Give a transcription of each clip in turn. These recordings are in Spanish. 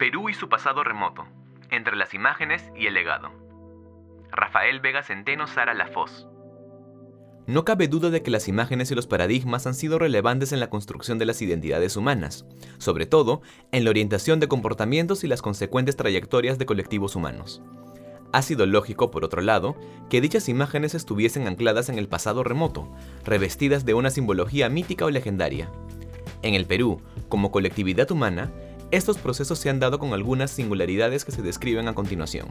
Perú y su pasado remoto, entre las imágenes y el legado. Rafael Vega Centeno Sara Lafoz. No cabe duda de que las imágenes y los paradigmas han sido relevantes en la construcción de las identidades humanas, sobre todo en la orientación de comportamientos y las consecuentes trayectorias de colectivos humanos. Ha sido lógico, por otro lado, que dichas imágenes estuviesen ancladas en el pasado remoto, revestidas de una simbología mítica o legendaria. En el Perú, como colectividad humana, estos procesos se han dado con algunas singularidades que se describen a continuación.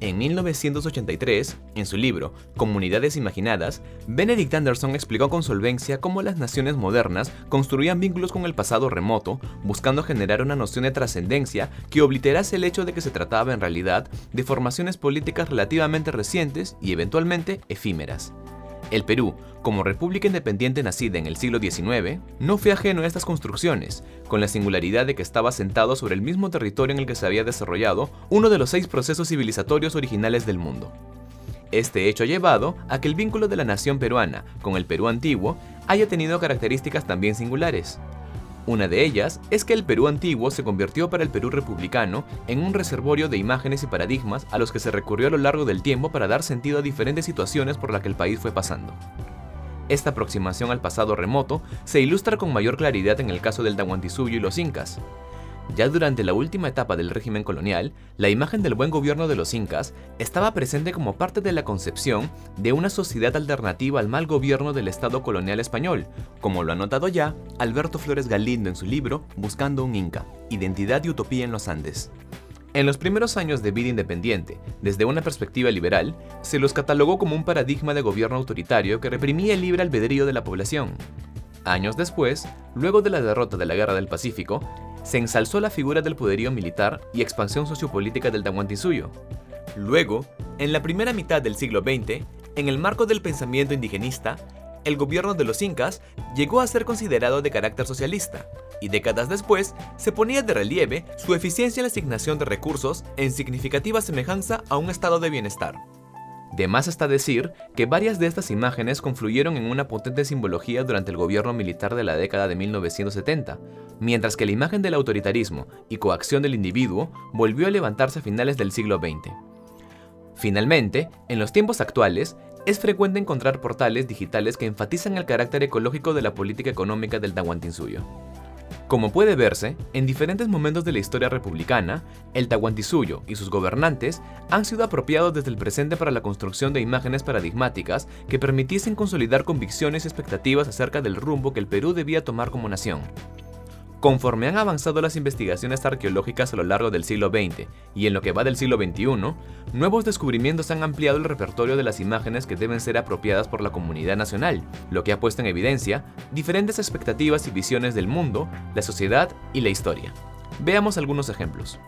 En 1983, en su libro Comunidades Imaginadas, Benedict Anderson explicó con solvencia cómo las naciones modernas construían vínculos con el pasado remoto, buscando generar una noción de trascendencia que obliterase el hecho de que se trataba en realidad de formaciones políticas relativamente recientes y eventualmente efímeras. El Perú, como república independiente nacida en el siglo XIX, no fue ajeno a estas construcciones, con la singularidad de que estaba sentado sobre el mismo territorio en el que se había desarrollado uno de los seis procesos civilizatorios originales del mundo. Este hecho ha llevado a que el vínculo de la nación peruana con el Perú antiguo haya tenido características también singulares. Una de ellas es que el Perú antiguo se convirtió para el Perú republicano en un reservorio de imágenes y paradigmas a los que se recurrió a lo largo del tiempo para dar sentido a diferentes situaciones por las que el país fue pasando. Esta aproximación al pasado remoto se ilustra con mayor claridad en el caso del Tahuantinsuyo y los incas, ya durante la última etapa del régimen colonial, la imagen del buen gobierno de los incas estaba presente como parte de la concepción de una sociedad alternativa al mal gobierno del Estado colonial español, como lo ha notado ya Alberto Flores Galindo en su libro Buscando un Inca, Identidad y Utopía en los Andes. En los primeros años de vida independiente, desde una perspectiva liberal, se los catalogó como un paradigma de gobierno autoritario que reprimía el libre albedrío de la población. Años después, luego de la derrota de la Guerra del Pacífico, se ensalzó la figura del poderío militar y expansión sociopolítica del Tahuantinsuyo. Luego, en la primera mitad del siglo XX, en el marco del pensamiento indigenista, el gobierno de los incas llegó a ser considerado de carácter socialista, y décadas después se ponía de relieve su eficiencia en la asignación de recursos en significativa semejanza a un estado de bienestar. De más está decir que varias de estas imágenes confluyeron en una potente simbología durante el gobierno militar de la década de 1970, mientras que la imagen del autoritarismo y coacción del individuo volvió a levantarse a finales del siglo XX. Finalmente, en los tiempos actuales, es frecuente encontrar portales digitales que enfatizan el carácter ecológico de la política económica del Tahuantinsuyo. Como puede verse, en diferentes momentos de la historia republicana, el Tahuantinsuyo y sus gobernantes han sido apropiados desde el presente para la construcción de imágenes paradigmáticas que permitiesen consolidar convicciones y expectativas acerca del rumbo que el Perú debía tomar como nación. Conforme han avanzado las investigaciones arqueológicas a lo largo del siglo XX y en lo que va del siglo XXI, nuevos descubrimientos han ampliado el repertorio de las imágenes que deben ser apropiadas por la comunidad nacional, lo que ha puesto en evidencia diferentes expectativas y visiones del mundo, la sociedad y la historia. Veamos algunos ejemplos.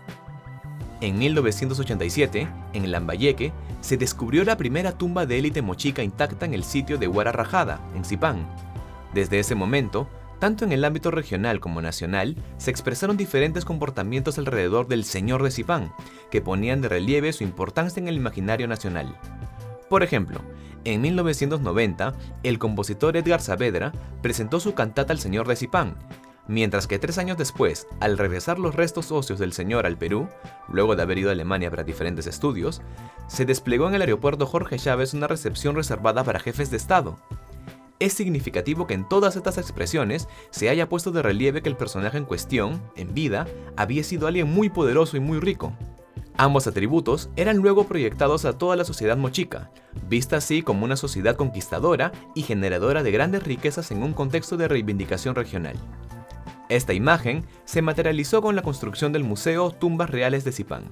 En 1987, en Lambayeque, se descubrió la primera tumba de élite mochica intacta en el sitio de Huara en Zipán. Desde ese momento, tanto en el ámbito regional como nacional, se expresaron diferentes comportamientos alrededor del Señor de Zipán, que ponían de relieve su importancia en el imaginario nacional. Por ejemplo, en 1990, el compositor Edgar Saavedra presentó su cantata al Señor de Zipán, mientras que tres años después, al regresar los restos óseos del señor al Perú, luego de haber ido a Alemania para diferentes estudios, se desplegó en el aeropuerto Jorge Chávez una recepción reservada para jefes de Estado, es significativo que en todas estas expresiones se haya puesto de relieve que el personaje en cuestión, en vida, había sido alguien muy poderoso y muy rico. Ambos atributos eran luego proyectados a toda la sociedad mochica, vista así como una sociedad conquistadora y generadora de grandes riquezas en un contexto de reivindicación regional. Esta imagen se materializó con la construcción del Museo Tumbas Reales de Zipán.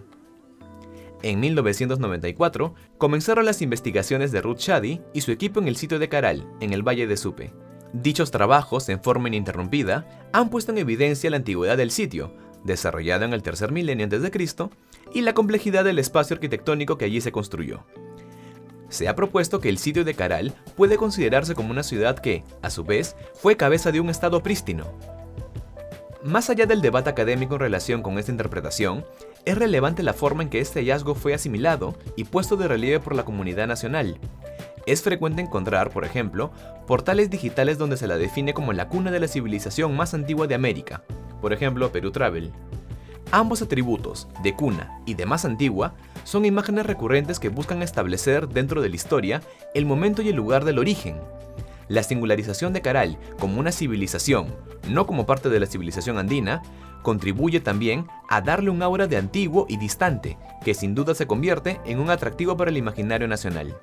En 1994, comenzaron las investigaciones de Ruth Shady y su equipo en el sitio de Caral, en el Valle de Supe. Dichos trabajos, en forma ininterrumpida, han puesto en evidencia la antigüedad del sitio, desarrollado en el tercer milenio a.C., y la complejidad del espacio arquitectónico que allí se construyó. Se ha propuesto que el sitio de Caral puede considerarse como una ciudad que, a su vez, fue cabeza de un estado prístino, más allá del debate académico en relación con esta interpretación, es relevante la forma en que este hallazgo fue asimilado y puesto de relieve por la comunidad nacional. Es frecuente encontrar, por ejemplo, portales digitales donde se la define como la cuna de la civilización más antigua de América, por ejemplo Perú Travel. Ambos atributos, de cuna y de más antigua, son imágenes recurrentes que buscan establecer dentro de la historia el momento y el lugar del origen. La singularización de Caral como una civilización, no como parte de la civilización andina, contribuye también a darle un aura de antiguo y distante, que sin duda se convierte en un atractivo para el imaginario nacional.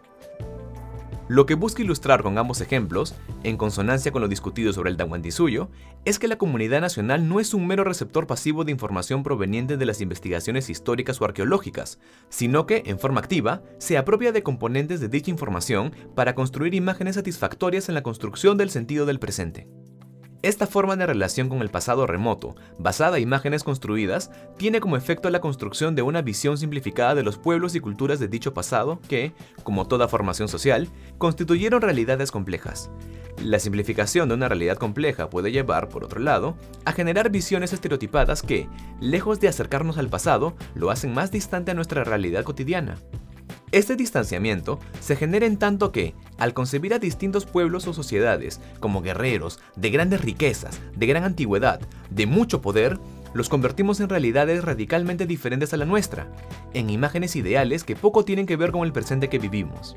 Lo que busca ilustrar con ambos ejemplos, en consonancia con lo discutido sobre el Tahuantinsuyo, es que la comunidad nacional no es un mero receptor pasivo de información proveniente de las investigaciones históricas o arqueológicas, sino que, en forma activa, se apropia de componentes de dicha información para construir imágenes satisfactorias en la construcción del sentido del presente. Esta forma de relación con el pasado remoto, basada en imágenes construidas, tiene como efecto la construcción de una visión simplificada de los pueblos y culturas de dicho pasado que, como toda formación social, constituyeron realidades complejas. La simplificación de una realidad compleja puede llevar, por otro lado, a generar visiones estereotipadas que, lejos de acercarnos al pasado, lo hacen más distante a nuestra realidad cotidiana. Este distanciamiento se genera en tanto que, al concebir a distintos pueblos o sociedades como guerreros, de grandes riquezas, de gran antigüedad, de mucho poder, los convertimos en realidades radicalmente diferentes a la nuestra, en imágenes ideales que poco tienen que ver con el presente que vivimos.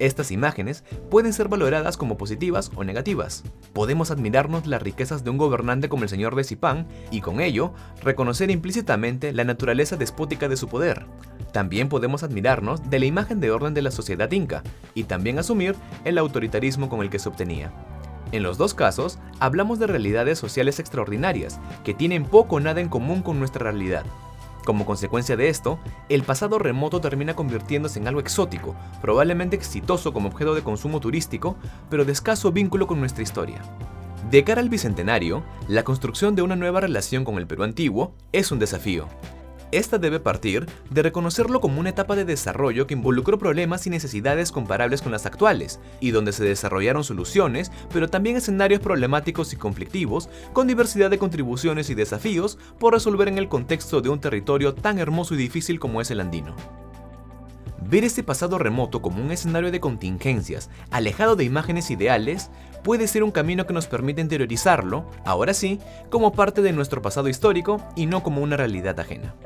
Estas imágenes pueden ser valoradas como positivas o negativas. Podemos admirarnos las riquezas de un gobernante como el señor de Zipán y con ello reconocer implícitamente la naturaleza despótica de su poder. También podemos admirarnos de la imagen de orden de la sociedad inca y también asumir el autoritarismo con el que se obtenía. En los dos casos, hablamos de realidades sociales extraordinarias que tienen poco o nada en común con nuestra realidad. Como consecuencia de esto, el pasado remoto termina convirtiéndose en algo exótico, probablemente exitoso como objeto de consumo turístico, pero de escaso vínculo con nuestra historia. De cara al bicentenario, la construcción de una nueva relación con el Perú antiguo es un desafío, esta debe partir de reconocerlo como una etapa de desarrollo que involucró problemas y necesidades comparables con las actuales, y donde se desarrollaron soluciones, pero también escenarios problemáticos y conflictivos, con diversidad de contribuciones y desafíos por resolver en el contexto de un territorio tan hermoso y difícil como es el andino. Ver este pasado remoto como un escenario de contingencias, alejado de imágenes ideales, puede ser un camino que nos permite interiorizarlo, ahora sí, como parte de nuestro pasado histórico y no como una realidad ajena.